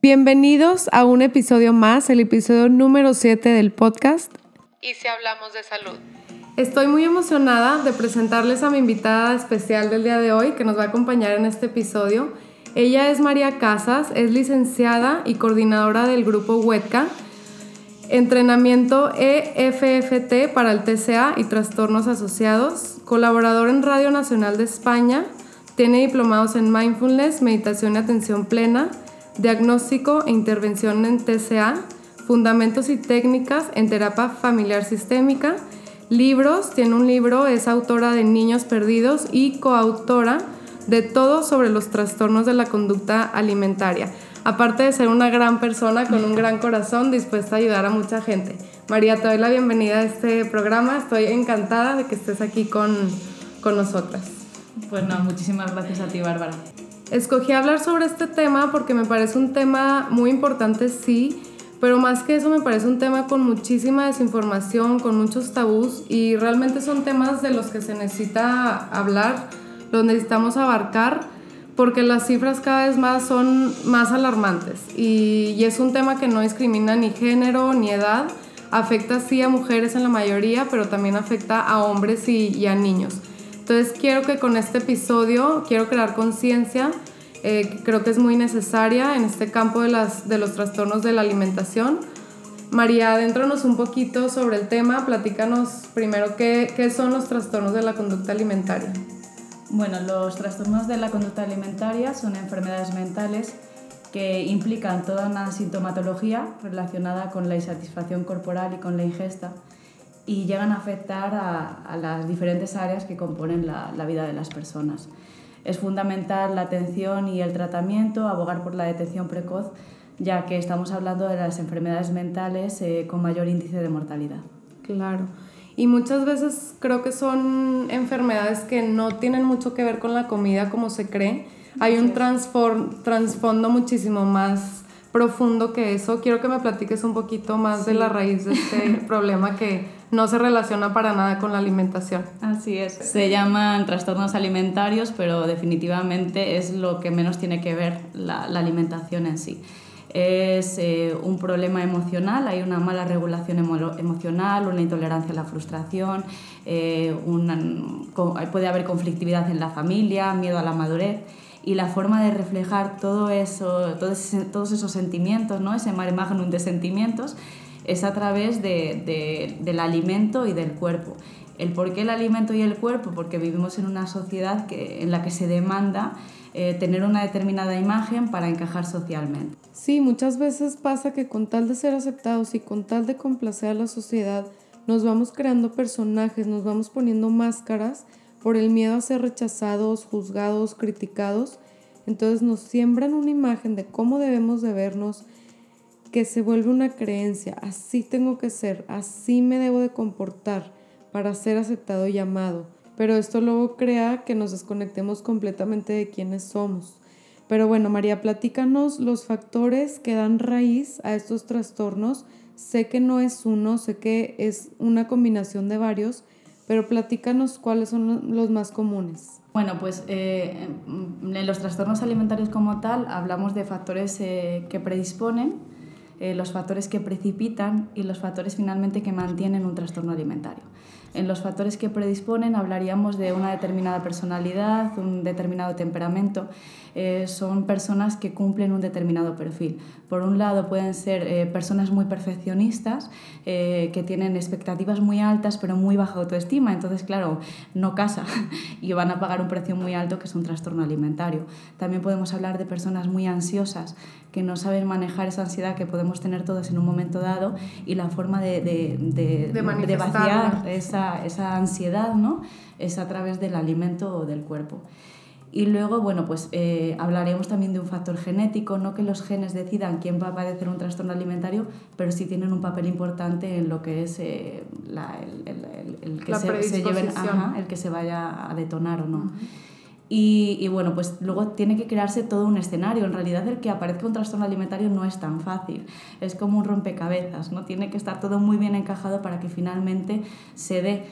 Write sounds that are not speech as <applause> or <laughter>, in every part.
Bienvenidos a un episodio más, el episodio número 7 del podcast. Y si hablamos de salud. Estoy muy emocionada de presentarles a mi invitada especial del día de hoy que nos va a acompañar en este episodio. Ella es María Casas, es licenciada y coordinadora del grupo WETCA, entrenamiento EFFT para el TCA y trastornos asociados, colaborador en Radio Nacional de España, tiene diplomados en mindfulness, meditación y atención plena, diagnóstico e intervención en TCA, fundamentos y técnicas en terapia familiar sistémica, libros, tiene un libro, es autora de Niños Perdidos y coautora de Todo sobre los trastornos de la conducta alimentaria. Aparte de ser una gran persona con un gran corazón dispuesta a ayudar a mucha gente. María, te doy la bienvenida a este programa. Estoy encantada de que estés aquí con, con nosotras. Pues no, muchísimas gracias a ti, Bárbara. Escogí hablar sobre este tema porque me parece un tema muy importante, sí, pero más que eso me parece un tema con muchísima desinformación, con muchos tabús y realmente son temas de los que se necesita hablar, los necesitamos abarcar porque las cifras cada vez más son más alarmantes y, y es un tema que no discrimina ni género ni edad, afecta sí a mujeres en la mayoría, pero también afecta a hombres y, y a niños. Entonces quiero que con este episodio, quiero crear conciencia, eh, creo que es muy necesaria en este campo de, las, de los trastornos de la alimentación. María, adéntranos un poquito sobre el tema, platícanos primero qué, qué son los trastornos de la conducta alimentaria. Bueno, los trastornos de la conducta alimentaria son enfermedades mentales que implican toda una sintomatología relacionada con la insatisfacción corporal y con la ingesta y llegan a afectar a, las diferentes áreas que componen la, vida de las personas. Es fundamental la atención y el tratamiento, abogar por la detección precoz, ya que estamos hablando de las enfermedades mentales eh, con mayor índice de mortalidad. Claro. Y muchas veces creo que son enfermedades que no tienen mucho que ver con la comida como se cree. Hay un trasfondo muchísimo más profundo que eso. Quiero que me platiques un poquito más de la raíz de este <laughs> problema que no se relaciona para nada con la alimentación. Así es. Se llaman trastornos alimentarios, pero definitivamente es lo que menos tiene que ver la, alimentación en sí. Es eh, un problema emocional, hay una mala regulación emocional, una intolerancia a la frustración, eh, puede haber conflictividad en la familia, miedo a la madurez y la forma de reflejar todo eso, todos, todos esos sentimientos, ¿no? ese mare magnum de sentimientos, es a través de, del alimento y del cuerpo. ¿El por qué el alimento y el cuerpo? Porque vivimos en una sociedad que, en la que se demanda eh, tener una determinada imagen para encajar socialmente. Sí, muchas veces pasa que con tal de ser aceptados y con tal de complacer a la sociedad, nos vamos creando personajes, nos vamos poniendo máscaras por el miedo a ser rechazados, juzgados, criticados. Entonces nos siembran una imagen de cómo debemos de vernos, que se vuelve una creencia, así tengo que ser, así me debo de comportar para ser aceptado y amado. Pero esto luego crea que nos desconectemos completamente de quiénes somos. Pero bueno, María, platícanos los factores que dan raíz a estos trastornos. Sé que no es uno, sé que es una combinación de varios, pero platícanos cuáles son los más comunes. Bueno, pues eh, en los trastornos alimentarios como tal hablamos de factores eh, que predisponen eh, los factores que precipitan y los factores finalmente que mantienen un trastorno alimentario. En los factores que predisponen hablaríamos de una determinada personalidad, un determinado temperamento. Eh, son personas que cumplen un determinado perfil. Por un lado pueden ser eh, personas muy perfeccionistas, que tienen expectativas muy altas pero muy baja autoestima. Entonces, claro, no casa <laughs> y van a pagar un precio muy alto que es un trastorno alimentario. También podemos hablar de personas muy ansiosas que no saben manejar esa ansiedad que podemos tener todos en un momento dado y la forma de, de, de, vaciar esa, esa, ansiedad ¿no? es a través del alimento o del cuerpo. Y luego, bueno, pues eh, hablaremos también de un factor genético, no que los genes decidan quién va a padecer un trastorno alimentario, pero sí tienen un papel importante en lo que es eh, la, el, el, que se, se lleven, el que se vaya a detonar o no. Y, bueno, pues luego tiene que crearse todo un escenario. En realidad el que aparezca un trastorno alimentario no es tan fácil, es como un rompecabezas, ¿no? Tiene que estar todo muy bien encajado para que finalmente se dé.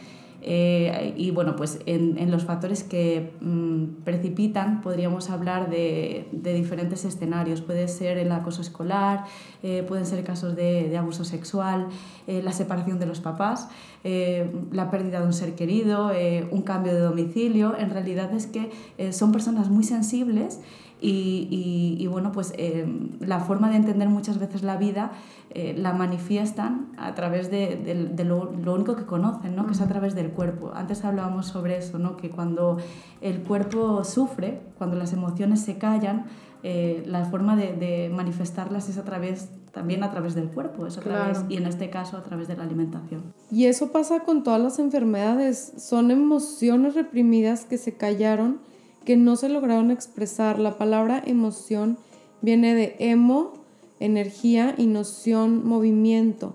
Eh, y bueno, pues en, en los factores que mm, precipitan podríamos hablar de, de, diferentes escenarios. Puede ser el acoso escolar, eh, pueden ser casos de, de abuso sexual, eh, la separación de los papás, la pérdida de un ser querido, un cambio de domicilio. En realidad es que son personas muy sensibles y, y, bueno, pues la forma de entender muchas veces la vida eh, la manifiestan a través de, de, lo, lo, único que conocen, ¿no? que es a través del cuerpo. Antes hablábamos sobre eso, ¿no? que cuando el cuerpo sufre, cuando las emociones se callan, eh, la forma de, de, manifestarlas es a través también a través del cuerpo, es a través, y en este caso a través de la alimentación. Y eso pasa con todas las enfermedades, son emociones reprimidas que se callaron, que no se lograron expresar. La palabra emoción viene de emo, energía y noción, movimiento.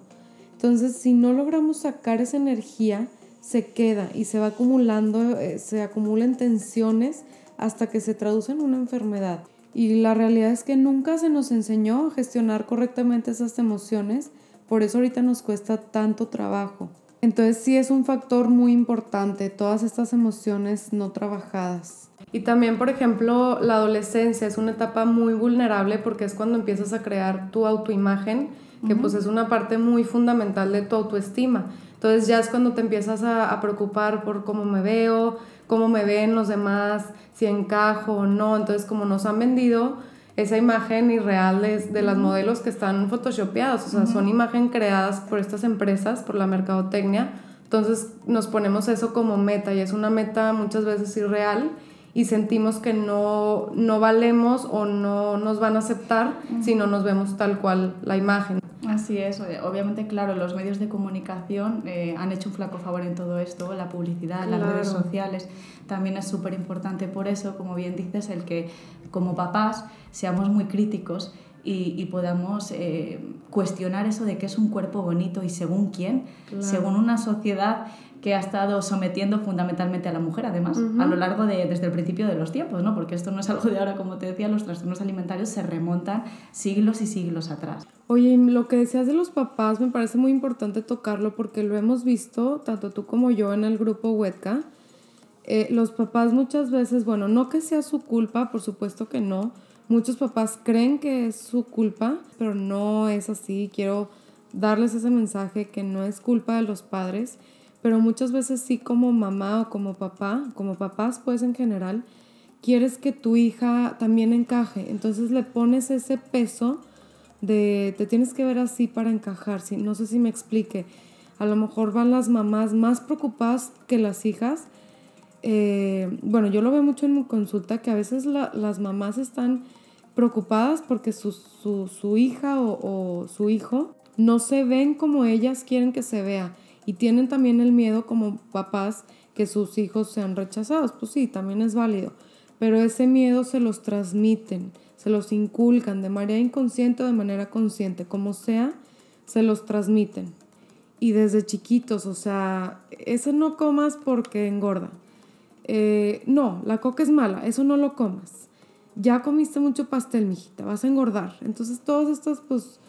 Entonces, si no logramos sacar esa energía, se queda y se va acumulando, eh, se acumulan tensiones hasta que se traduce en una enfermedad. Y la realidad es que nunca se nos enseñó a gestionar correctamente esas emociones, por eso ahorita nos cuesta tanto trabajo. Entonces sí es un factor muy importante, todas estas emociones no trabajadas. Y también, por ejemplo, la adolescencia es una etapa muy vulnerable porque es cuando empiezas a crear tu autoimagen, que pues es una parte muy fundamental de tu autoestima. Entonces ya es cuando te empiezas a, preocupar por cómo me veo, cómo me ven los demás, si encajo o no. Entonces como nos han vendido esa imagen irreal de, de las modelos que están photoshopeadas, o sea, son imágenes creadas por estas empresas, por la mercadotecnia. Entonces nos ponemos eso como meta y es una meta muchas veces irreal y sentimos que no, no valemos o no nos van a aceptar si no nos vemos tal cual la imagen. Así es, obviamente, claro, los medios de comunicación eh, han hecho un flaco favor en todo esto, la publicidad, las redes sociales, también es súper importante por eso, como bien dices, el que como papás seamos muy críticos y, podamos eh, cuestionar eso de qué es un cuerpo bonito y según quién, según una sociedad que ha estado sometiendo fundamentalmente a la mujer, además, a lo largo de, desde el principio de los tiempos, ¿no? porque esto no es algo de ahora, como te decía, los trastornos alimentarios se remontan siglos y siglos atrás. Oye, lo que decías de los papás me parece muy importante tocarlo porque lo hemos visto, tanto tú como yo, en el grupo Huetca. Eh, los papás muchas veces, bueno, no que sea su culpa, por supuesto que no. Muchos papás creen que es su culpa, pero no es así. Quiero darles ese mensaje que no es culpa de los padres pero muchas veces sí como mamá o como papá, como papás pues en general, quieres que tu hija también encaje. Entonces le pones ese peso de te tienes que ver así para encajar. no sé si me explique. A lo mejor van las mamás más preocupadas que las hijas. Eh, bueno, yo lo veo mucho en mi consulta que a veces las mamás están preocupadas porque su, su, hija o, o su hijo no se ven como ellas quieren que se vea y tienen también el miedo como papás que sus hijos sean rechazados. Pues sí, también es válido, pero ese miedo se los transmiten, se los inculcan de manera inconsciente o de manera consciente, como sea, se los transmiten. Y desde chiquitos, o sea, ese no comas porque engorda. Eh, no, la coca es mala, eso no lo comas. Ya comiste mucho pastel, mijita, vas a engordar. Entonces, todos estos, pues,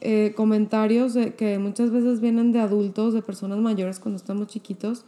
eh, comentarios que muchas veces vienen de adultos, de personas mayores cuando estamos chiquitos,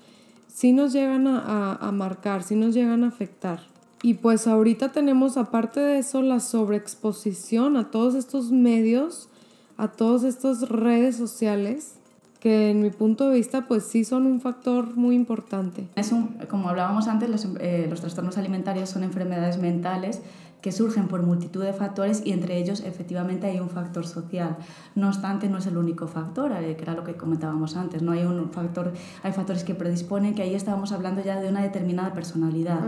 sí nos llegan a, a, marcar, sí nos llegan a afectar. Y pues ahorita tenemos, aparte de eso, la sobreexposición a todos estos medios, a todas estas redes sociales, que en mi punto de vista pues sí son un factor muy importante. Es un, como hablábamos antes, los, eh, los trastornos alimentarios son enfermedades mentales que surgen por multitud de factores y entre ellos efectivamente hay un factor social. No obstante, no es el único factor, eh, que era lo que comentábamos antes, no hay un factor, hay factores que predisponen, que ahí estábamos hablando ya de una determinada personalidad.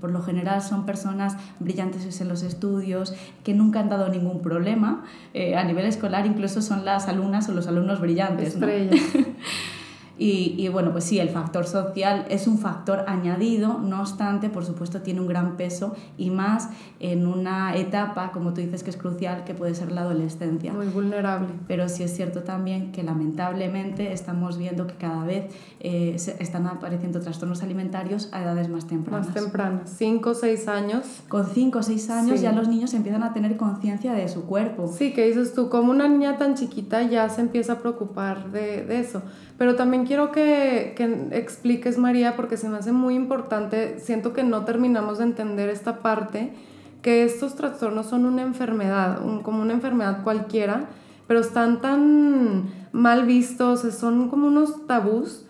Por lo general son personas brillantes en los estudios, que nunca han dado ningún problema. Eh, a nivel escolar incluso son las alumnas o los alumnos brillantes. Estrellas. <laughs> Y, bueno, pues sí, el factor social es un factor añadido, no obstante, por supuesto, tiene un gran peso y más en una etapa, como tú dices, que es crucial, que puede ser la adolescencia. Muy vulnerable. Pero sí es cierto también que lamentablemente estamos viendo que cada vez eh, están apareciendo trastornos alimentarios a edades más tempranas. Más tempranas, 5 o 6 años. Con 5 o 6 años ya los niños empiezan a tener conciencia de su cuerpo. Sí, que dices tú, como una niña tan chiquita ya se empieza a preocupar de, de eso. Pero también también quiero que, que, expliques, María, porque se me hace muy importante, siento que no terminamos de entender esta parte, que estos trastornos son una enfermedad, como una enfermedad cualquiera, pero están tan mal vistos, son como unos tabús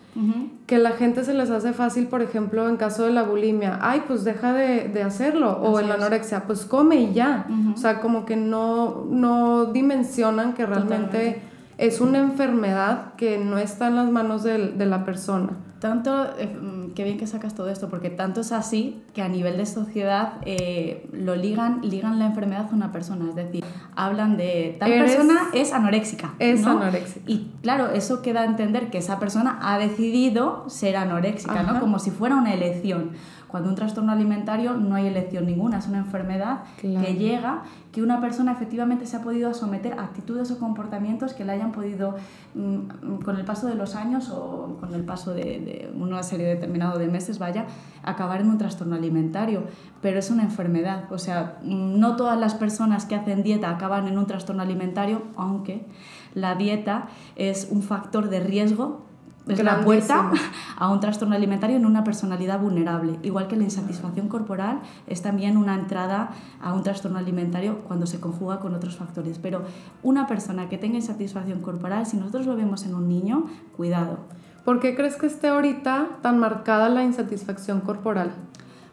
que la gente se les hace fácil, por ejemplo, en caso de la bulimia, ay, pues deja de, de hacerlo, o en la anorexia, pues come y ya. O sea, como que no, no dimensionan que realmente es una enfermedad que no está en las manos de, de la persona. Tanto, eh, mm, qué bien que sacas todo esto, porque tanto es así que a nivel de sociedad eh, lo ligan, ligan la enfermedad a una persona. Es decir, hablan de tal persona es anoréxica. Es anoréxica. Y claro, eso queda a entender que esa persona ha decidido ser anoréxica, ¿no? Como si fuera una elección. Cuando un trastorno alimentario no hay elección ninguna, es una enfermedad que llega, que una persona efectivamente se ha podido someter a actitudes o comportamientos que le hayan podido, mm, con el paso de los años o con el paso de, una serie determinada de meses, vaya, acabar en un trastorno alimentario. Pero es una enfermedad, o sea, no todas las personas que hacen dieta acaban en un trastorno alimentario, aunque la dieta es un factor de riesgo es la puerta <laughs> a un trastorno alimentario en una personalidad vulnerable. Igual que la insatisfacción corporal es también una entrada a un trastorno alimentario cuando se conjuga con otros factores. Pero una persona que tenga insatisfacción corporal, si nosotros lo vemos en un niño, cuidado. ¿Por qué crees que esté ahorita tan marcada la insatisfacción corporal?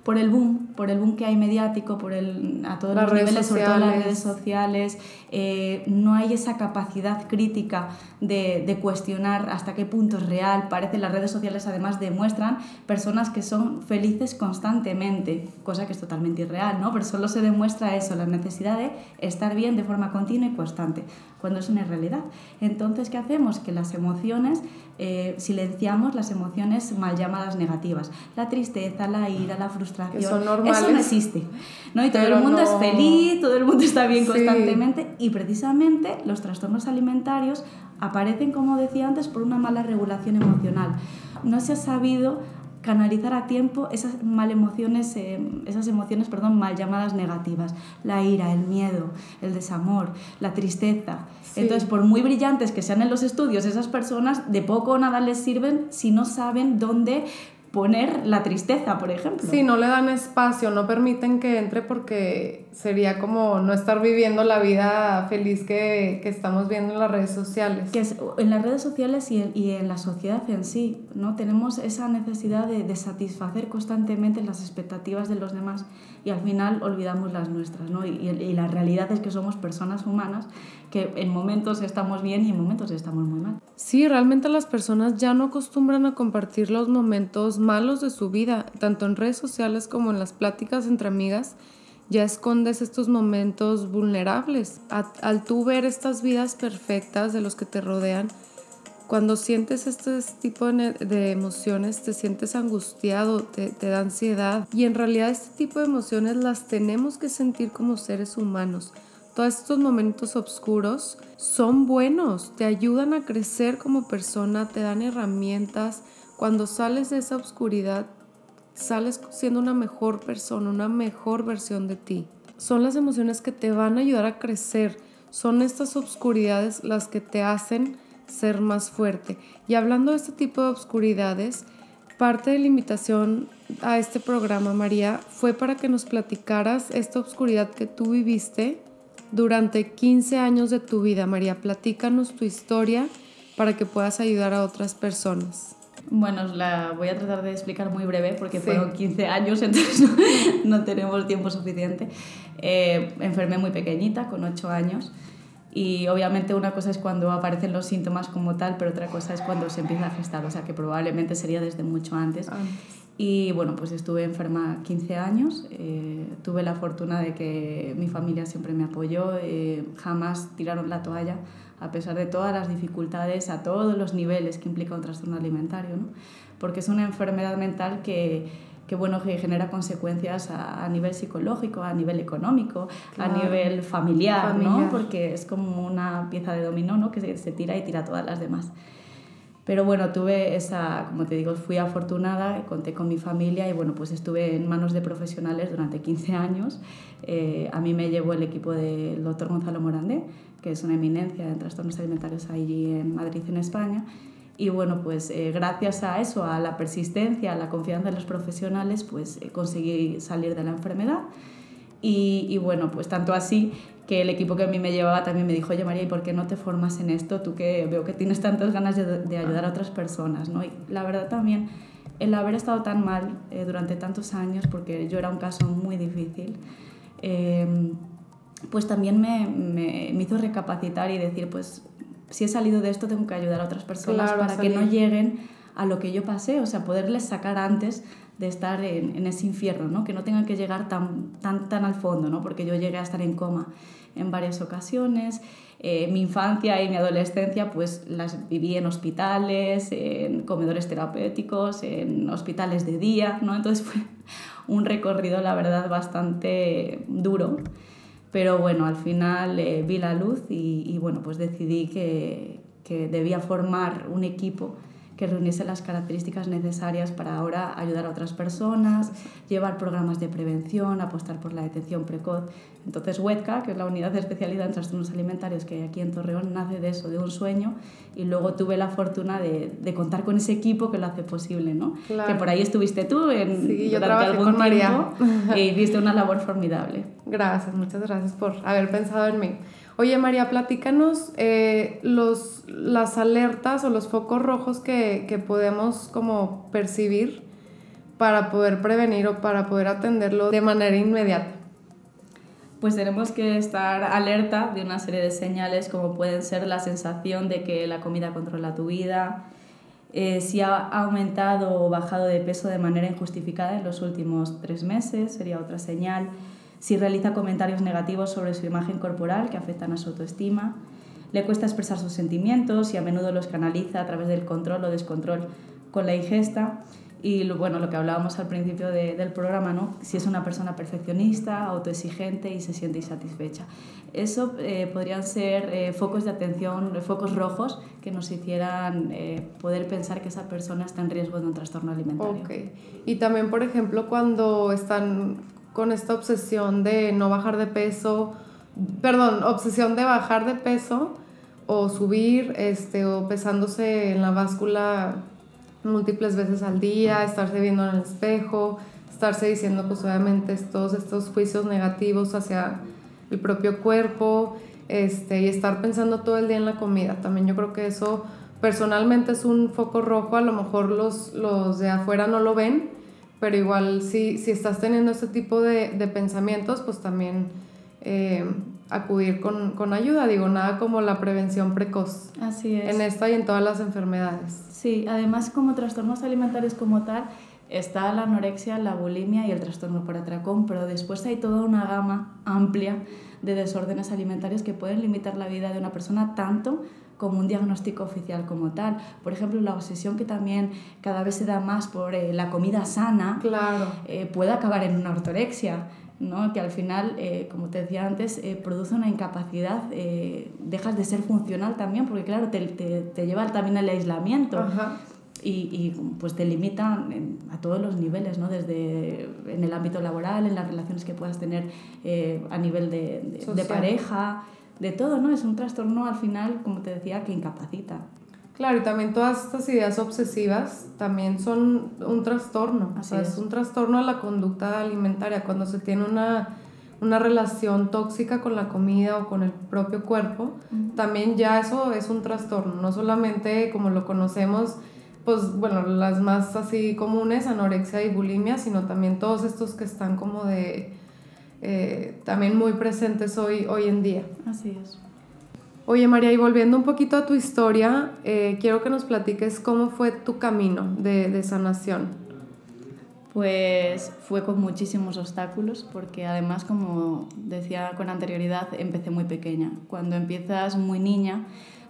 por el boom, por el boom que hay mediático, por el, a todos los niveles, sobre todo las redes sociales, eh, no hay esa capacidad crítica de, de, cuestionar hasta qué punto es real. Parece las redes sociales además demuestran personas que son felices constantemente, cosa que es totalmente irreal, ¿no? Pero solo se demuestra eso, la necesidad de estar bien de forma continua y constante, cuando es una realidad. Entonces, ¿qué hacemos? Que las emociones, eh, silenciamos las emociones mal llamadas negativas. La tristeza, la ira, la frustración. Son normales. Eso no existe. ¿no? Y todo el mundo es feliz, todo el mundo está bien constantemente. Y precisamente los trastornos alimentarios aparecen, como decía antes, por una mala regulación emocional. No se ha sabido canalizar a tiempo esas mal emociones, eh, esas emociones, perdón, mal llamadas negativas, la ira, el miedo, el desamor, la tristeza. Entonces, por muy brillantes que sean en los estudios, esas personas de poco o nada les sirven si no saben dónde poner la tristeza, por ejemplo. Sí, no le dan espacio, no permiten que entre porque sería como no estar viviendo la vida feliz que, que estamos viendo en las redes sociales. Que es, en las redes sociales y en, y en, la sociedad en sí, ¿no? Tenemos esa necesidad de, de, satisfacer constantemente las expectativas de los demás y al final olvidamos las nuestras, ¿no? Y, y la realidad es que somos personas humanas que en momentos estamos bien y en momentos estamos muy mal. Sí, realmente las personas ya no acostumbran a compartir los momentos malos de su vida, tanto en redes sociales como en las pláticas entre amigas. Ya escondes estos momentos vulnerables. al tú ver estas vidas perfectas de los que te rodean, cuando sientes este tipo de, emociones, te sientes angustiado, te, te, da ansiedad. Y en realidad este tipo de emociones las tenemos que sentir como seres humanos todos estos momentos oscuros son buenos, te ayudan a crecer como persona, te dan herramientas. Cuando sales de esa oscuridad, sales siendo una mejor persona, una mejor versión de ti. Son las emociones que te van a ayudar a crecer. Son estas obscuridades las que te hacen ser más fuerte. Y hablando de este tipo de obscuridades, parte de la invitación a este programa, María, fue para que nos platicaras esta obscuridad que tú viviste durante 15 años de tu vida. María, platícanos tu historia para que puedas ayudar a otras personas. Bueno, la voy a tratar de explicar muy breve porque fueron 15 años, <laughs> entonces no, tenemos tiempo suficiente. Eh, enfermé muy pequeñita, con 8 años, y obviamente una cosa es cuando aparecen los síntomas como tal, pero otra cosa es cuando se empieza a gestar, o sea que probablemente sería desde mucho antes. Y bueno, pues estuve enferma 15 años, eh, tuve la fortuna de que mi familia siempre me apoyó, eh, jamás tiraron la toalla, a pesar de todas las dificultades a todos los niveles que implica un trastorno alimentario, ¿no? porque es una enfermedad mental que, que bueno, que genera consecuencias a, a, nivel psicológico, a nivel económico, a nivel familiar, familiar, ¿no? porque es como una pieza de dominó ¿no? que se, se tira y tira todas las demás. Pero bueno, tuve esa, como te digo, fui afortunada, conté con mi familia y bueno, pues estuve en manos de profesionales durante 15 años. Eh, a mí me llevó el equipo del doctor Gonzalo Morandé, que es una eminencia en trastornos alimentarios allí en Madrid, en España. Y bueno, pues eh, gracias a eso, a la persistencia, a la confianza de los profesionales, pues eh, conseguí salir de la enfermedad. Y, y, bueno, pues tanto así que el equipo que a mí me llevaba también me dijo, oye María, ¿y por qué no te formas en esto? Tú que veo que tienes tantas ganas de, de ayudar a otras personas, ¿no? Y la verdad también, el haber estado tan mal eh, durante tantos años, porque yo era un caso muy difícil, eh, pues también me, me, me, hizo recapacitar y decir, pues si he salido de esto tengo que ayudar a otras personas para que no lleguen a lo que yo pasé, o sea, poderles sacar antes de estar en, en, ese infierno, ¿no? que no tengan que llegar tan, tan, tan al fondo, ¿no? porque yo llegué a estar en coma en varias ocasiones. Eh, mi infancia y mi adolescencia pues las viví en hospitales, en comedores terapéuticos, en hospitales de día, ¿no? entonces <laughs> fue un recorrido la verdad bastante duro pero bueno, al final eh, vi la luz y, y, bueno, pues decidí que, que debía formar un equipo que reuniese las características necesarias para ahora ayudar a otras personas, llevar programas de prevención, apostar por la detención precoz. Entonces, WEDCA, que es la unidad de especialidad en trastornos alimentarios que hay aquí en Torreón, nace de eso, de un sueño, y luego tuve la fortuna de, de contar con ese equipo que lo hace posible, ¿no? Claro. Que por ahí estuviste tú en, sí, yo durante algún con María. tiempo y <laughs> hiciste una labor formidable. Gracias, muchas gracias por haber pensado en mí. Oye María, platícanos eh, los, las alertas o los focos rojos que, que, podemos como percibir para poder prevenir o para poder atenderlo de manera inmediata. Pues tenemos que estar alerta de una serie de señales como pueden ser la sensación de que la comida controla tu vida, eh, si ha aumentado o bajado de peso de manera injustificada en los últimos tres meses, sería otra señal si realiza comentarios negativos sobre su imagen corporal que afectan a su autoestima, le cuesta expresar sus sentimientos y a menudo los canaliza a través del control o descontrol con la ingesta. Y bueno, lo que hablábamos al principio de, del programa, ¿no? si es una persona perfeccionista, autoexigente y se siente insatisfecha. Eso eh, podrían ser eh, focos de atención, focos rojos que nos hicieran eh, poder pensar que esa persona está en riesgo de un trastorno alimentario. Okay. Y también, por ejemplo, cuando están con esta obsesión de no bajar de peso, perdón, obsesión de bajar de peso o subir, este, o pesándose en la báscula múltiples veces al día, estarse viendo en el espejo, estarse diciendo pues obviamente todos estos juicios negativos hacia el propio cuerpo, este, y estar pensando todo el día en la comida. También yo creo que eso personalmente es un foco rojo, a lo mejor los, los de afuera no lo ven, pero igual si, si estás teniendo este tipo de, de pensamientos, pues también eh, acudir con, con, ayuda, digo, nada como la prevención precoz. Así es. En esta y en todas las enfermedades. Sí, además como trastornos alimentarios como tal, está la anorexia, la bulimia y el trastorno por atracón, pero después hay toda una gama amplia de desórdenes alimentarios que pueden limitar la vida de una persona tanto como un diagnóstico oficial como tal. Por ejemplo, la obsesión que también cada vez se da más por eh, la comida sana claro. eh, puede acabar en una ortorexia. ¿no? que al final, eh, como te decía antes, eh, produce una incapacidad, eh, dejas de ser funcional también, porque claro, te, te, te lleva también al aislamiento. Ajá. Y, y, pues te limita a todos los niveles, ¿no? desde en el ámbito laboral, en las relaciones que puedas tener a nivel de, de, de pareja, de todo, ¿no? Es un trastorno al final, como te decía, que incapacita. Claro, y también todas estas ideas obsesivas también son un trastorno. Así o sea, es. es un trastorno a la conducta alimentaria. Cuando se tiene una, una relación tóxica con la comida o con el propio cuerpo, también ya eso es un trastorno. No solamente como lo conocemos, pues bueno, las más así comunes, anorexia y bulimia, sino también todos estos que están como de... Eh, también muy presentes hoy, hoy en día. Así es. Oye María, y volviendo un poquito a tu historia, eh, quiero que nos platiques cómo fue tu camino de, de, sanación. Pues fue con muchísimos obstáculos, porque además, como decía con anterioridad, empecé muy pequeña. Cuando empiezas muy niña,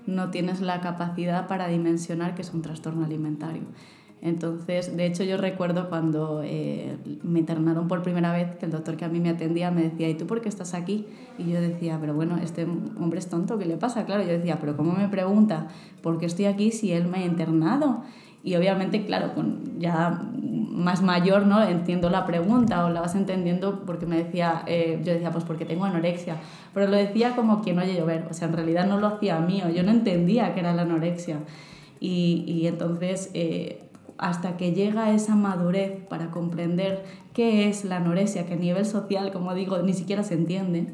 no tienes la capacidad para dimensionar que es un trastorno alimentario. Entonces, de hecho, yo recuerdo cuando eh, me internaron por primera vez, que el doctor que a mí me atendía me decía, ¿y tú por qué estás aquí? Y yo decía, pero bueno, este hombre es tonto, ¿qué le pasa? Claro, yo decía, pero ¿cómo me pregunta por qué estoy aquí si él me ha internado? Y obviamente, claro, con ya más mayor, ¿no? Entiendo la pregunta o la vas entendiendo porque me decía, eh, yo decía, pues porque tengo anorexia. Pero lo decía como quien oye llover, o sea, en realidad no lo hacía mío, yo no entendía que era la anorexia. Y, y entonces, eh, hasta que llega esa madurez para comprender qué es la anorexia, que a nivel social, como digo, ni siquiera se entiende,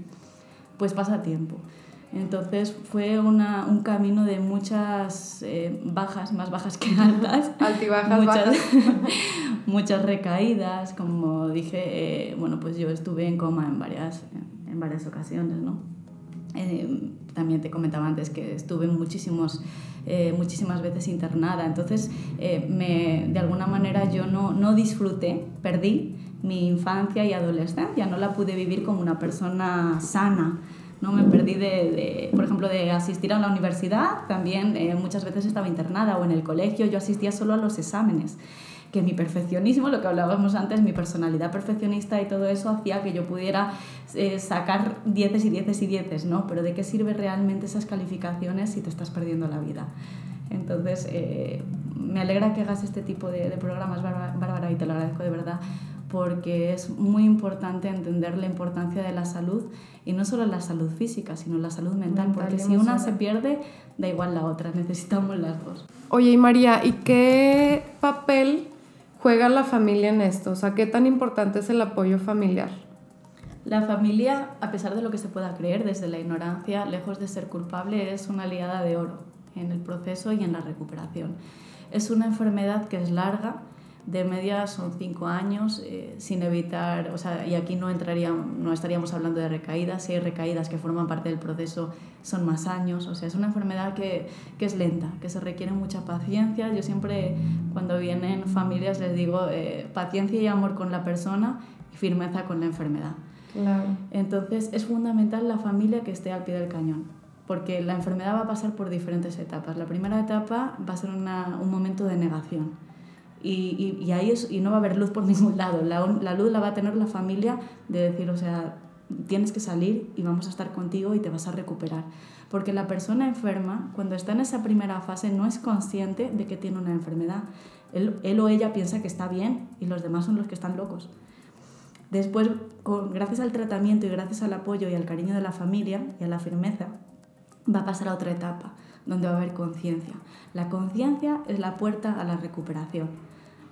pues pasa tiempo. Entonces fue una, un camino de muchas eh, bajas, más bajas que altas. Altibajas, muchas, bajas. <laughs> muchas recaídas, como dije, eh, bueno, pues yo estuve en coma en varias, en varias ocasiones, ¿no? Eh, también te comentaba antes que estuve muchísimos, muchísimas veces internada, entonces me, de alguna manera yo no, no disfruté, perdí mi infancia y adolescencia, no la pude vivir como una persona sana. ¿no? Me perdí de, de, por ejemplo, de asistir a la universidad, también eh, muchas veces estaba internada o en el colegio, yo asistía solo a los exámenes que mi perfeccionismo, lo que hablábamos antes, mi personalidad perfeccionista y todo eso hacía que yo pudiera eh, sacar dieces y dieces y dieces, ¿no? Pero ¿de qué sirve realmente esas calificaciones si te estás perdiendo la vida? Entonces, eh, me alegra que hagas este tipo de, de programas, Bárbara, y te lo agradezco de verdad, porque es muy importante entender la importancia de la salud y no solo la salud física, sino la salud mental, porque si una se pierde, da igual la otra, <laughs> necesitamos las dos. Oye, y María, ¿y qué papel juega la familia en esto? O sea, ¿qué tan importante es el apoyo familiar? La familia, a pesar de lo que se pueda creer desde la ignorancia, lejos de ser culpable, es una aliada de oro en el proceso y en la recuperación. Es una enfermedad que es larga, de media son cinco años, eh, sin evitar, o sea, y aquí no, entraría, no estaríamos hablando de recaídas, si hay recaídas que forman parte del proceso son más años, o sea, es una enfermedad que, que es lenta, que se requiere mucha paciencia. Yo siempre, cuando vienen familias, les digo eh, paciencia y amor con la persona y firmeza con la enfermedad. Claro. Entonces, es fundamental la familia que esté al pie del cañón porque la enfermedad va a pasar por diferentes etapas. La primera etapa va a ser una, un momento de negación y, y, ahí es, y no va a haber luz por <laughs> ningún lado. La, la, luz la va a tener la familia de decir, o sea, tienes que salir y vamos a estar contigo y te vas a recuperar. Porque la persona enferma, cuando está en esa primera fase, no es consciente de que tiene una enfermedad. Él, él o ella piensa que está bien y los demás son los que están locos. Después, con, gracias al tratamiento y gracias al apoyo y al cariño de la familia y a la firmeza, va a pasar a otra etapa, donde va a haber conciencia. La conciencia es la puerta a la recuperación.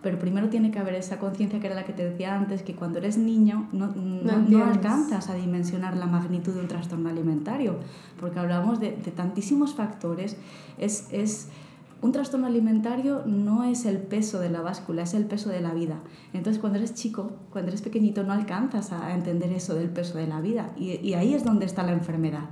Pero primero tiene que haber esa conciencia que era la que te decía antes, que cuando eres niño no, no, no, alcanzas a dimensionar la magnitud de un trastorno alimentario, porque hablamos de, de tantísimos factores. Es, es, un trastorno alimentario no es el peso de la báscula, es el peso de la vida. Entonces, cuando eres chico, cuando eres pequeñito, no alcanzas a entender eso del peso de la vida. Y, y ahí es donde está la enfermedad.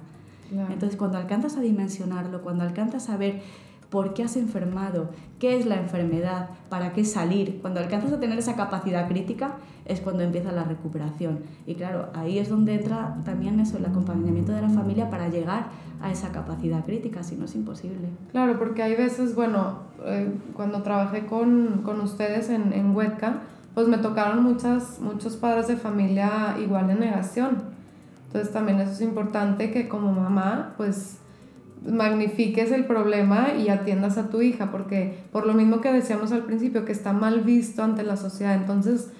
Claro. Entonces, cuando alcanzas a dimensionarlo, cuando alcanzas a ver por qué has enfermado, qué es la enfermedad, para qué salir. Cuando alcanzas a tener esa capacidad crítica es cuando empieza la recuperación. Y claro, ahí es donde entra también eso, el acompañamiento de la familia para llegar a esa capacidad crítica, si no es imposible. Claro, porque hay veces, bueno, eh, cuando trabajé con, con ustedes en, en Huetca, pues me tocaron muchas, muchos padres de familia igual en negación. Entonces también eso es importante que como mamá, pues magnifiques el problema y atiendas a tu hija, porque por lo mismo que decíamos al principio, que está mal visto ante la sociedad, entonces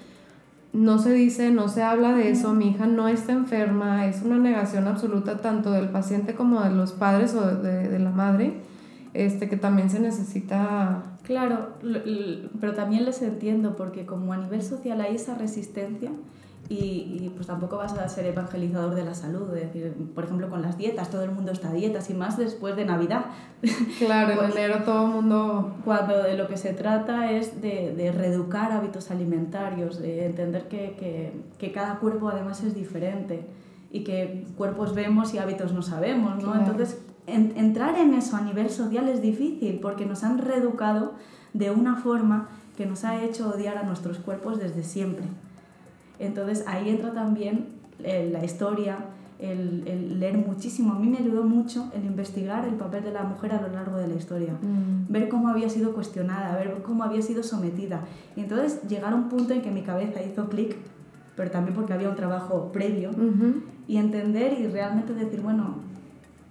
no se dice, no se habla de eso, mi hija no está enferma, es una negación absoluta tanto del paciente como de los padres o de, de la madre, este, que también se necesita... Claro, pero también les entiendo, porque como a nivel social hay esa resistencia, y, y, pues tampoco vas a ser evangelizador de la salud, es decir, por ejemplo con las dietas, todo el mundo está a dietas y más después de Navidad. <laughs> Claro, en enero todo el mundo... Cuando de lo que se trata es de, de reeducar hábitos alimentarios, de entender que, que, que, cada cuerpo además es diferente y que cuerpos vemos y hábitos no sabemos, ¿no? Claro. Entonces, en, entrar en eso a nivel social es difícil porque nos han reeducado de una forma que nos ha hecho odiar a nuestros cuerpos desde siempre. Entonces ahí entra también eh, la historia, el, el, leer muchísimo. A mí me ayudó mucho el investigar el papel de la mujer a lo largo de la historia, mm. ver cómo había sido cuestionada, ver cómo había sido sometida. Y entonces llegar a un punto en que mi cabeza hizo clic, pero también porque había un trabajo previo, uh -huh. y entender y realmente decir, bueno,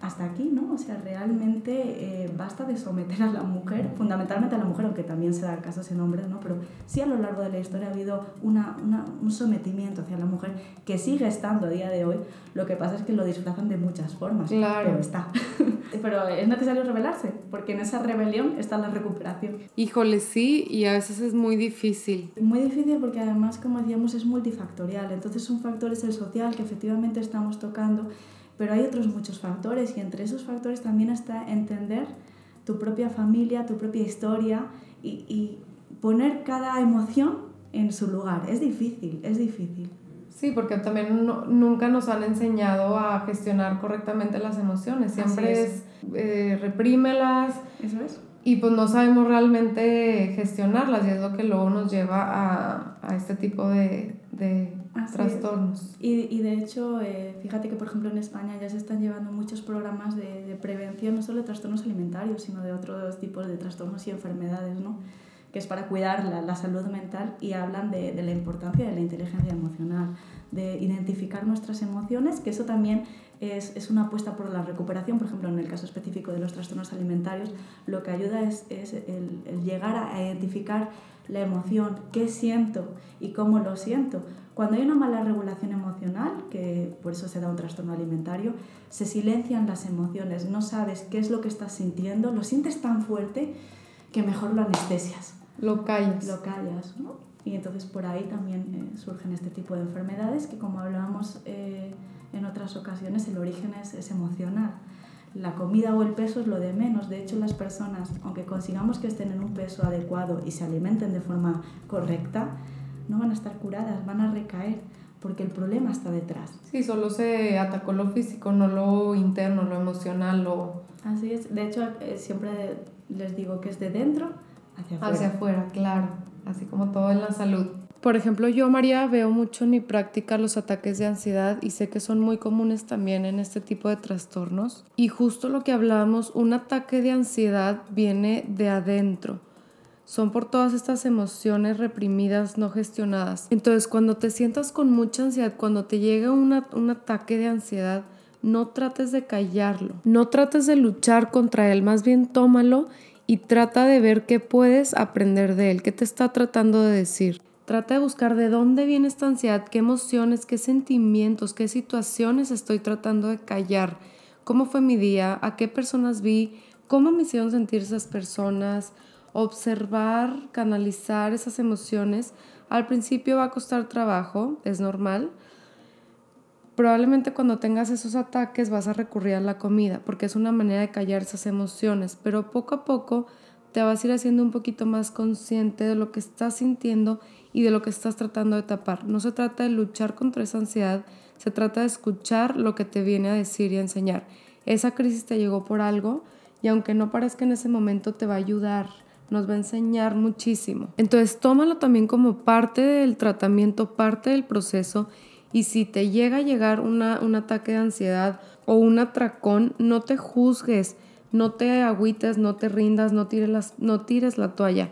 hasta aquí, ¿no? O sea, realmente eh, basta de someter a la mujer, fundamentalmente a la mujer, aunque también se da casos en hombres, ¿no? Pero sí a lo largo de la historia ha habido una, una, un sometimiento hacia la mujer que sigue estando a día de hoy. Lo que pasa es que lo disfrazan de muchas formas, claro. pero está. <laughs> Pero es necesario rebelarse, porque en esa rebelión está la recuperación. Híjole, sí, y a veces es muy difícil. Muy difícil porque además, como decíamos, es multifactorial. Entonces un factor es el social, que efectivamente estamos tocando, pero hay otros muchos factores y entre esos factores también está entender tu propia familia, tu propia historia y, y poner cada emoción en su lugar. Es difícil, es difícil. Sí, porque también nunca nos han enseñado a gestionar correctamente las emociones. Siempre es, eh, reprímelas. Eso es. Y pues no sabemos realmente gestionarlas y es lo que luego nos lleva a, a este tipo de, de trastornos. Y, y, de hecho, eh, fíjate que por ejemplo en España ya se están llevando muchos programas de, de prevención, no solo de trastornos alimentarios, sino de otros tipos de trastornos y enfermedades, ¿no? que es para cuidar la, la salud mental y hablan de, de, la importancia de la inteligencia emocional, de identificar nuestras emociones, que eso también es, es, una apuesta por la recuperación, por ejemplo, en el caso específico de los trastornos alimentarios, lo que ayuda es, es el, el, llegar a identificar la emoción, qué siento y cómo lo siento. Cuando hay una mala regulación emocional, que por eso se da un trastorno alimentario, se silencian las emociones, no sabes qué es lo que estás sintiendo, lo sientes tan fuerte que mejor lo anestesias. Lo callas. Lo callas, ¿no? Y entonces por ahí también eh, surgen este tipo de enfermedades que como hablábamos eh, en otras ocasiones, el origen es, es, emocional. La comida o el peso es lo de menos. De hecho, las personas, aunque consigamos que estén en un peso adecuado y se alimenten de forma correcta, no van a estar curadas, van a recaer porque el problema está detrás. Sí, solo se atacó lo físico, no lo interno, lo emocional, lo... Así es. De hecho, eh, siempre les digo que es de dentro hacia afuera. Hacia afuera, claro. Así como todo en la salud. Por ejemplo, yo, María, veo mucho en mi práctica los ataques de ansiedad y sé que son muy comunes también en este tipo de trastornos. Y justo lo que hablábamos, un ataque de ansiedad viene de adentro. Son por todas estas emociones reprimidas, no gestionadas. Entonces, cuando te sientas con mucha ansiedad, cuando te llega una, un ataque de ansiedad, no trates de callarlo, no trates de luchar contra él, más bien tómalo y trata de ver qué puedes aprender de él, qué te está tratando de decir. Trata de buscar de dónde viene esta ansiedad, qué emociones, qué sentimientos, qué situaciones estoy tratando de callar, cómo fue mi día, a qué personas vi, cómo me hicieron sentir esas personas, observar, canalizar esas emociones. Al principio va a costar trabajo, es normal, Probablemente cuando tengas esos ataques vas a recurrir a la comida porque es una manera de callar esas emociones, pero poco a poco te vas a ir haciendo un poquito más consciente de lo que estás sintiendo y de lo que estás tratando de tapar. No se trata de luchar contra esa ansiedad, se trata de escuchar lo que te viene a decir y a enseñar. Esa crisis te llegó por algo y aunque no parezca en ese momento te va a ayudar, nos va a enseñar muchísimo. Entonces tómalo también como parte del tratamiento, parte del proceso y si te llega a llegar una, un ataque de ansiedad o un atracón, no te juzgues, no te agüites, no te rindas, no tires, las, no tires la toalla.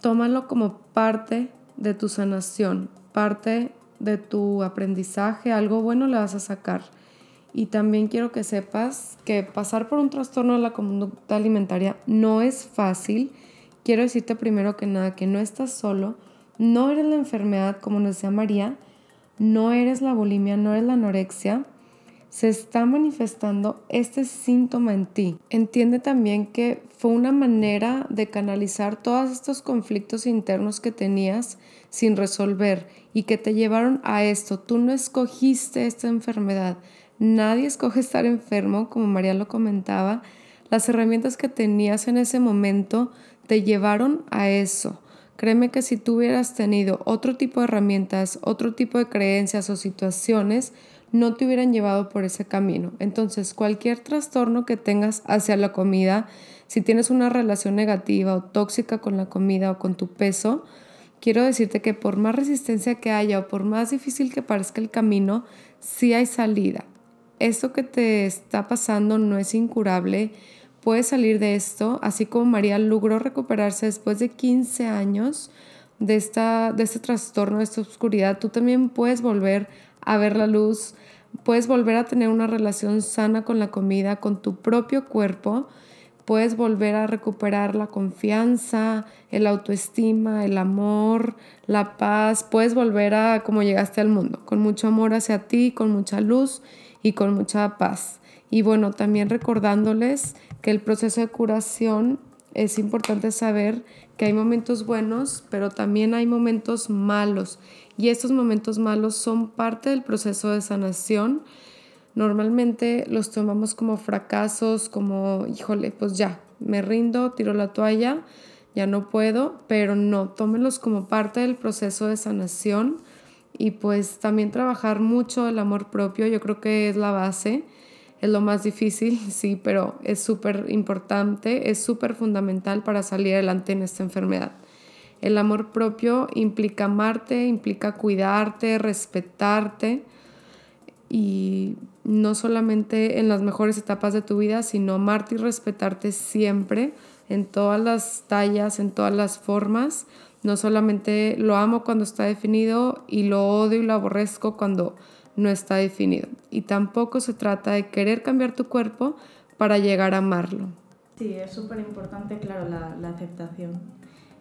Tómalo como parte de tu sanación, parte de tu aprendizaje, algo bueno le vas a sacar. Y también quiero que sepas que pasar por un trastorno de la conducta alimentaria no es fácil. Quiero decirte primero que nada que no estás solo, no eres la enfermedad como nos decía María, no eres la bulimia, no eres la anorexia, se está manifestando este síntoma en ti. Entiende también que fue una manera de canalizar todos estos conflictos internos que tenías sin resolver y que te llevaron a esto. Tú no escogiste esta enfermedad. Nadie escoge estar enfermo, como María lo comentaba. Las herramientas que tenías en ese momento te llevaron a eso. Créeme que si tú hubieras tenido otro tipo de herramientas, otro tipo de creencias o situaciones, no te hubieran llevado por ese camino. Entonces, cualquier trastorno que tengas hacia la comida, si tienes una relación negativa o tóxica con la comida o con tu peso, quiero decirte que por más resistencia que haya o por más difícil que parezca el camino, sí hay salida. Esto que te está pasando no es incurable puedes salir de esto, así como María logró recuperarse después de 15 años de, esta, de este trastorno, de esta oscuridad, tú también puedes volver a ver la luz, puedes volver a tener una relación sana con la comida, con tu propio cuerpo, puedes volver a recuperar la confianza, el autoestima, el amor, la paz, puedes volver a como llegaste al mundo, con mucho amor hacia ti, con mucha luz y con mucha paz. Y bueno, también recordándoles que el proceso de curación es importante saber que hay momentos buenos, pero también hay momentos malos. Y estos momentos malos son parte del proceso de sanación. Normalmente los tomamos como fracasos, como, híjole, pues ya, me rindo, tiro la toalla, ya no puedo, pero no, tómenlos como parte del proceso de sanación y pues también trabajar mucho el amor propio, yo creo que es la base es lo más difícil, <laughs> sí, pero es súper importante, es súper fundamental para salir adelante en esta enfermedad. El amor propio implica amarte, implica cuidarte, respetarte y no solamente en las mejores etapas de tu vida, sino amarte y respetarte siempre, en todas las tallas, en todas las formas. No solamente lo amo cuando está definido y lo odio y lo aborrezco cuando no está definido. Y tampoco se trata de querer cambiar tu cuerpo para llegar a amarlo. Sí, es súper importante, claro, la, la aceptación.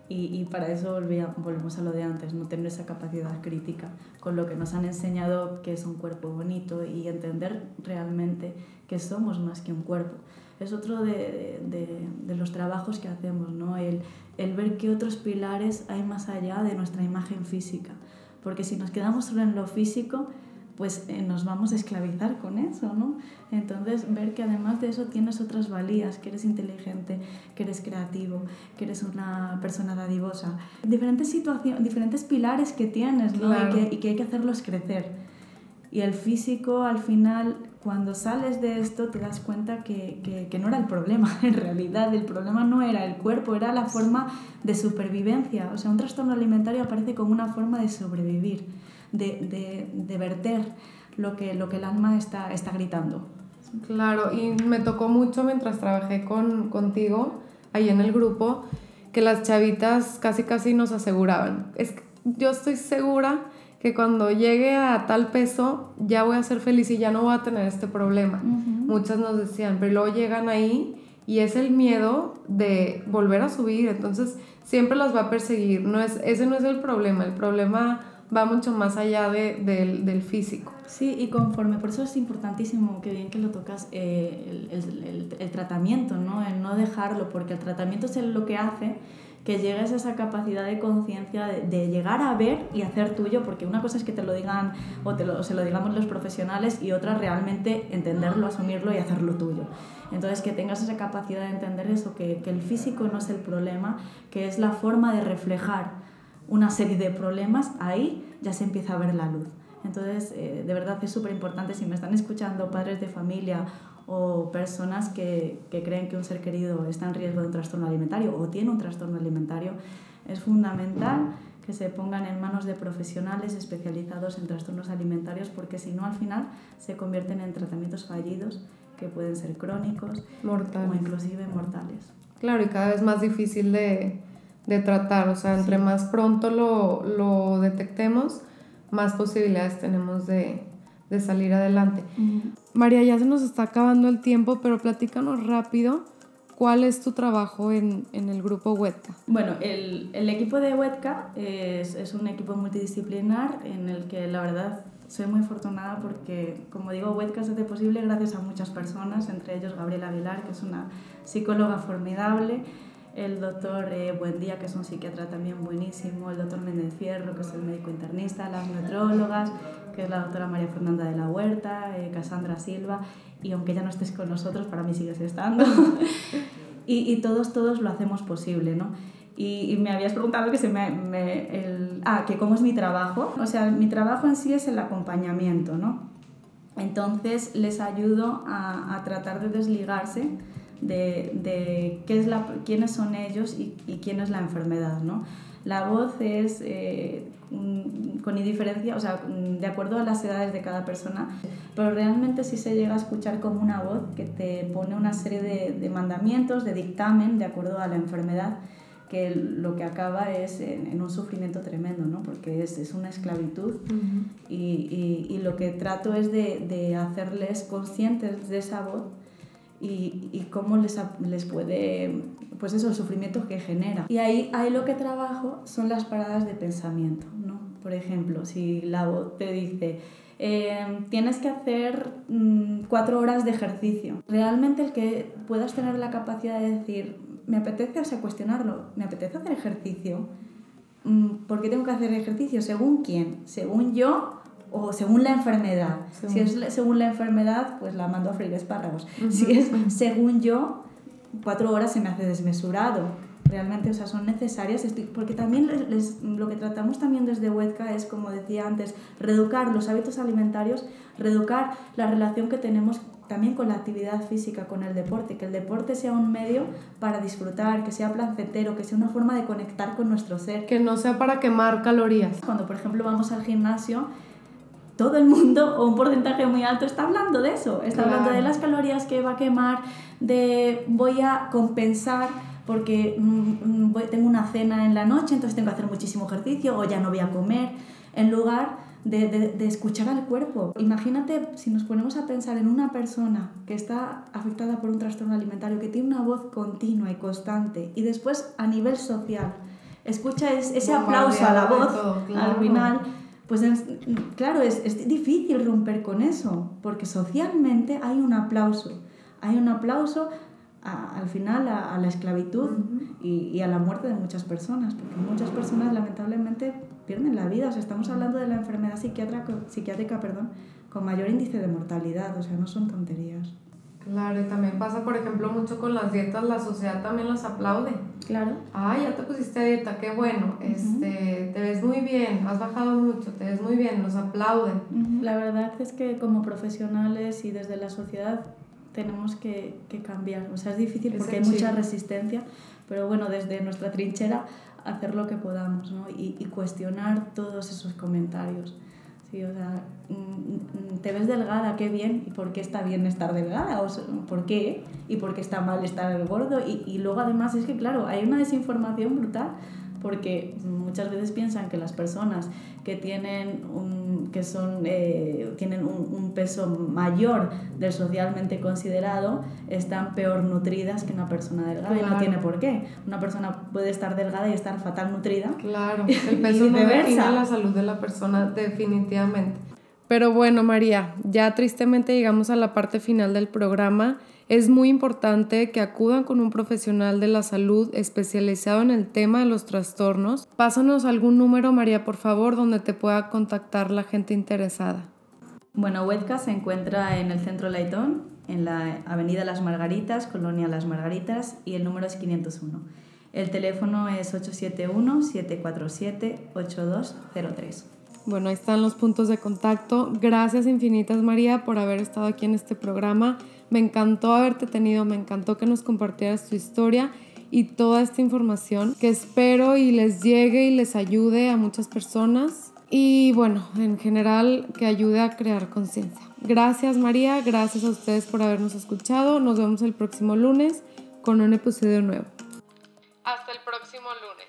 Y, y, para eso volvemos a lo de antes, no tener esa capacidad crítica con lo que nos han enseñado que es un cuerpo bonito y entender realmente que somos más que un cuerpo. Es otro de, de, de los trabajos que hacemos, ¿no? el, el ver qué otros pilares hay más allá de nuestra imagen física. Porque si nos quedamos solo en lo físico, pues eh, nos vamos a esclavizar con eso, ¿no? Entonces, ver que además de eso tienes otras valías, que eres inteligente, que eres creativo, que eres una persona dadivosa. Diferentes situaciones, diferentes pilares que tienes, ¿no? Y, que, y que hay que hacerlos crecer. Y el físico, al final, cuando sales de esto, te das cuenta que, que, que, no era el problema, <laughs> en realidad. El problema no era el cuerpo, era la forma de supervivencia. O sea, un trastorno alimentario aparece como una forma de sobrevivir de, de, verter lo que, lo que el alma está, está gritando. Claro, y me tocó mucho mientras trabajé con, contigo, ahí en el grupo, que las chavitas casi casi nos aseguraban. Es yo estoy segura que cuando llegue a tal peso ya voy a ser feliz y ya no voy a tener este problema. Muchas nos decían, pero luego llegan ahí y es el miedo de volver a subir, entonces siempre las va a perseguir. No es, ese no es el problema, el problema va mucho más allá de, del, del, físico. Sí, y conforme, por eso es importantísimo, que bien que lo tocas, eh, el, el, el, tratamiento, ¿no? el no dejarlo, porque el tratamiento es lo que hace que llegues a esa capacidad de conciencia de, de, llegar a ver y hacer tuyo, porque una cosa es que te lo digan o te lo, se lo digamos los profesionales y otra realmente entenderlo, asumirlo y hacerlo tuyo. Entonces, que tengas esa capacidad de entender eso, que, que el físico no es el problema, que es la forma de reflejar una serie de problemas, ahí ya se empieza a ver la luz. Entonces, eh, de verdad es súper importante, si me están escuchando padres de familia o personas que, que, creen que un ser querido está en riesgo de un trastorno alimentario o tiene un trastorno alimentario, es fundamental que se pongan en manos de profesionales especializados en trastornos alimentarios porque si no al final se convierten en tratamientos fallidos que pueden ser crónicos mortales. o inclusive mortales. Claro, y cada vez más difícil de, de tratar, o sea, entre sí. más pronto lo, lo, detectemos, más posibilidades tenemos de, de salir adelante. Uh -huh. María, ya se nos está acabando el tiempo, pero platícanos rápido. ¿Cuál es tu trabajo en, en el grupo Huetca? Bueno, el, el equipo de Huetca es, es, un equipo multidisciplinar en el que la verdad soy muy afortunada porque, como digo, Huetca se hace posible gracias a muchas personas, entre ellos Gabriela Aguilar, que es una psicóloga formidable, el doctor eh, Buendía, que es un psiquiatra también buenísimo, el doctor Méndez Fierro, que es el médico internista, las nutriólogas, que es la doctora María Fernanda de la Huerta, eh, Cassandra Silva, y aunque ya no estés con nosotros, para mí sigues estando. <laughs> y, y, todos, todos lo hacemos posible, ¿no? Y, y me habías preguntado que se me, me el, ah, que cómo es mi trabajo. O sea, mi trabajo en sí es el acompañamiento, ¿no? Entonces les ayudo a, a tratar de desligarse de, de qué es la, quiénes son ellos y, y, quién es la enfermedad. ¿no? La voz es eh, con indiferencia, o sea, de acuerdo a las edades de cada persona, pero realmente sí se llega a escuchar como una voz que te pone una serie de, de mandamientos, de dictamen, de acuerdo a la enfermedad que lo que acaba es en, en, un sufrimiento tremendo, ¿no? porque es, es una esclavitud uh -huh. y, y, y, lo que trato es de, de hacerles conscientes de esa voz y, y cómo les, les puede, pues eso, el sufrimiento que genera. Y ahí, ahí lo que trabajo son las paradas de pensamiento, ¿no? Por ejemplo, si la voz te dice, eh, tienes que hacer mm, cuatro horas de ejercicio. Realmente el que puedas tener la capacidad de decir, me apetece, o sea, cuestionarlo, me apetece hacer ejercicio. Mm, ¿Por qué tengo que hacer ejercicio? ¿Según quién? ¿Según yo o según la enfermedad? Si es según la enfermedad, pues la mando a freír espárragos. Si es según yo, cuatro horas se me hace desmesurado realmente o sea, son necesarias, porque también les, lo que tratamos también desde Huedca es, como decía antes, reeducar los hábitos alimentarios, reeducar la relación que tenemos también con la actividad física, con el deporte, que el deporte sea un medio para disfrutar, que sea placentero, que sea una forma de conectar con nuestro ser. Que no sea para quemar calorías. Cuando, por ejemplo, vamos al gimnasio, todo el mundo, o un porcentaje muy alto, está hablando de eso, está hablando de las calorías que va a quemar, de voy a compensar porque mm, mm, tengo una cena en la noche, entonces tengo que hacer muchísimo ejercicio o ya no voy a comer, en lugar de, de, escuchar al cuerpo. Imagínate si nos ponemos a pensar en una persona que está afectada por un trastorno alimentario, que tiene una voz continua y constante, y después a nivel social, escucha ese aplauso a la voz al final. Pues claro, es, es difícil romper con eso, porque socialmente hay un aplauso. Hay un aplauso al final a, la esclavitud y, y, a la muerte de muchas personas, porque muchas personas lamentablemente pierden la vida. O sea, estamos hablando de la enfermedad psiquiátrica, psiquiátrica perdón, con mayor índice de mortalidad, o sea, no son tonterías. Claro, y también pasa, por ejemplo, mucho con las dietas, la sociedad también las aplaude. Claro. Ay, ya te pusiste a dieta, qué bueno, este, te ves muy bien, has bajado mucho, te ves muy bien, los aplauden. La verdad es que como profesionales y desde la sociedad tenemos que, que cambiar. O sea, es difícil porque hay mucha resistencia, pero bueno, desde nuestra trinchera hacer lo que podamos ¿no? y, y cuestionar todos esos comentarios. Sí, o sea, mm, mm, te ves delgada, qué bien, ¿y por qué está bien estar delgada? O ¿Por qué? ¿Y por qué está mal estar gordo? Y, y luego además es que, claro, hay una desinformación brutal porque muchas veces piensan que las personas que tienen un, que son, eh, tienen un, un, peso mayor del socialmente considerado están peor nutridas que una persona delgada y no tiene por qué. Una persona puede estar delgada y estar fatal nutrida. Claro, <laughs> el peso no define la salud de la persona definitivamente. Pero bueno, María, ya tristemente llegamos a la parte final del programa es muy importante que acudan con un profesional de la salud especializado en el tema de los trastornos. Pásanos algún número, María, por favor, donde te pueda contactar la gente interesada. Bueno, Huedca se encuentra en el centro Laitón, en la Avenida Las Margaritas, Colonia Las Margaritas, y el número es 501. El teléfono es 871-747-8203. Bueno, ahí están los puntos de contacto. Gracias infinitas, María, por haber estado aquí en este programa. Me encantó haberte tenido, me encantó que nos compartieras tu historia y toda esta información que espero y les llegue y les ayude a muchas personas y bueno, en general que ayude a crear conciencia. Gracias María, gracias a ustedes por habernos escuchado. Nos vemos el próximo lunes con un episodio nuevo. Hasta el próximo lunes.